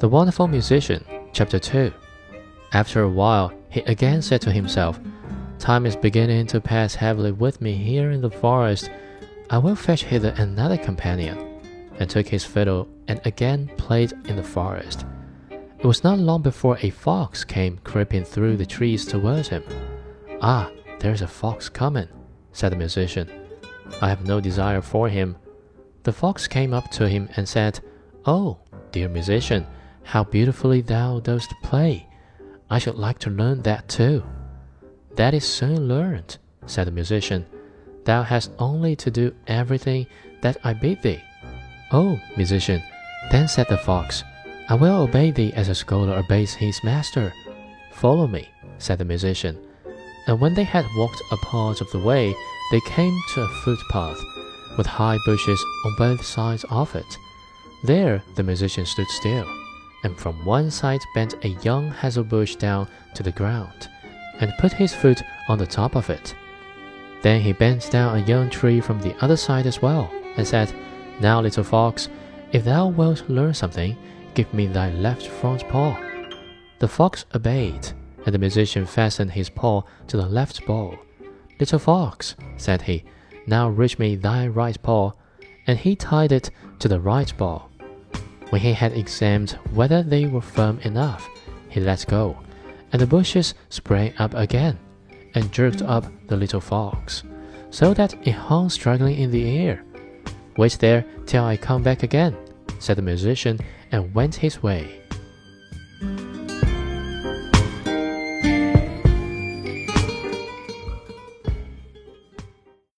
The Wonderful Musician, Chapter 2. After a while, he again said to himself, Time is beginning to pass heavily with me here in the forest. I will fetch hither another companion. And took his fiddle and again played in the forest. It was not long before a fox came creeping through the trees towards him. Ah, there's a fox coming, said the musician. I have no desire for him. The fox came up to him and said, Oh, dear musician, how beautifully thou dost play! I should like to learn that too. That is soon learned, said the musician. Thou hast only to do everything that I bid thee. Oh, musician, then said the fox, I will obey thee as a scholar obeys his master. Follow me, said the musician. And when they had walked a part of the way, they came to a footpath, with high bushes on both sides of it. There the musician stood still and from one side bent a young hazel bush down to the ground, and put his foot on the top of it. Then he bent down a young tree from the other side as well, and said, Now, little fox, if thou wilt learn something, give me thy left front paw. The fox obeyed, and the musician fastened his paw to the left bough. Little fox, said he, now reach me thy right paw, and he tied it to the right bough. When he had examined whether they were firm enough, he let go, and the bushes sprang up again, and jerked up the little fox, so that it hung struggling in the air. Wait there till I come back again, said the musician, and went his way.